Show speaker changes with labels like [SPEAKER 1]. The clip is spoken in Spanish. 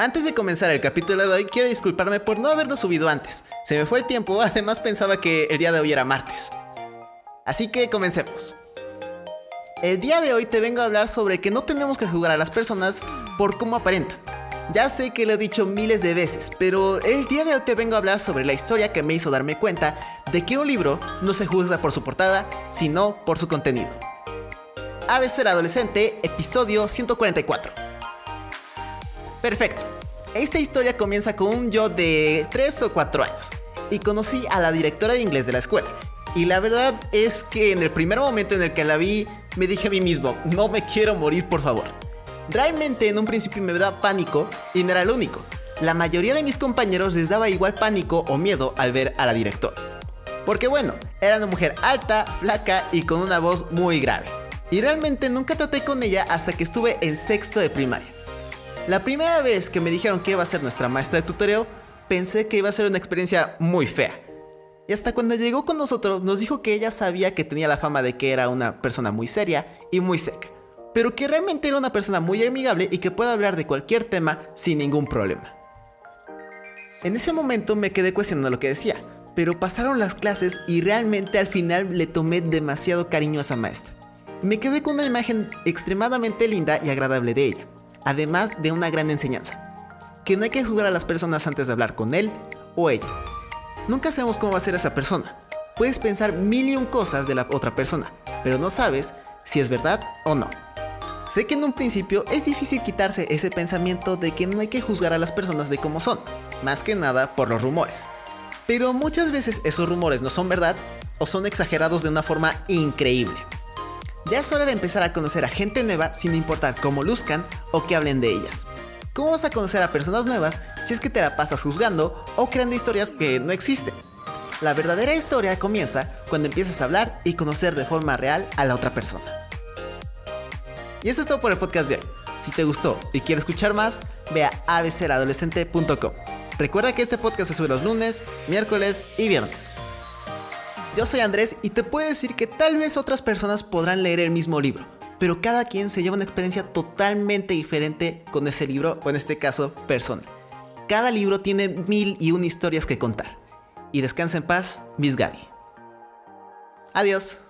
[SPEAKER 1] antes de comenzar el capítulo de hoy, quiero disculparme por no haberlo subido antes. Se me fue el tiempo, además pensaba que el día de hoy era martes. Así que comencemos. El día de hoy te vengo a hablar sobre que no tenemos que jugar a las personas por cómo aparentan. Ya sé que lo he dicho miles de veces, pero el día de hoy te vengo a hablar sobre la historia que me hizo darme cuenta de que un libro no se juzga por su portada, sino por su contenido. Ser adolescente, episodio 144. Perfecto. Esta historia comienza con un yo de 3 o 4 años y conocí a la directora de inglés de la escuela. Y la verdad es que en el primer momento en el que la vi me dije a mí mismo, no me quiero morir por favor. Realmente en un principio me da pánico y no era el único. La mayoría de mis compañeros les daba igual pánico o miedo al ver a la directora. Porque bueno, era una mujer alta, flaca y con una voz muy grave. Y realmente nunca traté con ella hasta que estuve en sexto de primaria. La primera vez que me dijeron que iba a ser nuestra maestra de tutoreo, pensé que iba a ser una experiencia muy fea. Y hasta cuando llegó con nosotros nos dijo que ella sabía que tenía la fama de que era una persona muy seria y muy seca, pero que realmente era una persona muy amigable y que puede hablar de cualquier tema sin ningún problema. En ese momento me quedé cuestionando lo que decía, pero pasaron las clases y realmente al final le tomé demasiado cariño a esa maestra. Me quedé con una imagen extremadamente linda y agradable de ella, además de una gran enseñanza, que no hay que juzgar a las personas antes de hablar con él o ella, Nunca sabemos cómo va a ser esa persona. Puedes pensar mil y un cosas de la otra persona, pero no sabes si es verdad o no. Sé que en un principio es difícil quitarse ese pensamiento de que no hay que juzgar a las personas de cómo son, más que nada por los rumores. Pero muchas veces esos rumores no son verdad o son exagerados de una forma increíble. Ya es hora de empezar a conocer a gente nueva sin importar cómo luzcan o que hablen de ellas. ¿Cómo vas a conocer a personas nuevas si es que te la pasas juzgando o creando historias que no existen? La verdadera historia comienza cuando empiezas a hablar y conocer de forma real a la otra persona. Y eso es todo por el podcast de hoy. Si te gustó y quieres escuchar más, ve a abceradolescente.com. Recuerda que este podcast se sube los lunes, miércoles y viernes. Yo soy Andrés y te puedo decir que tal vez otras personas podrán leer el mismo libro, pero cada quien se lleva una experiencia totalmente diferente con ese libro, o en este caso, persona. Cada libro tiene mil y una historias que contar. Y descansa en paz, Miss Gaby. Adiós.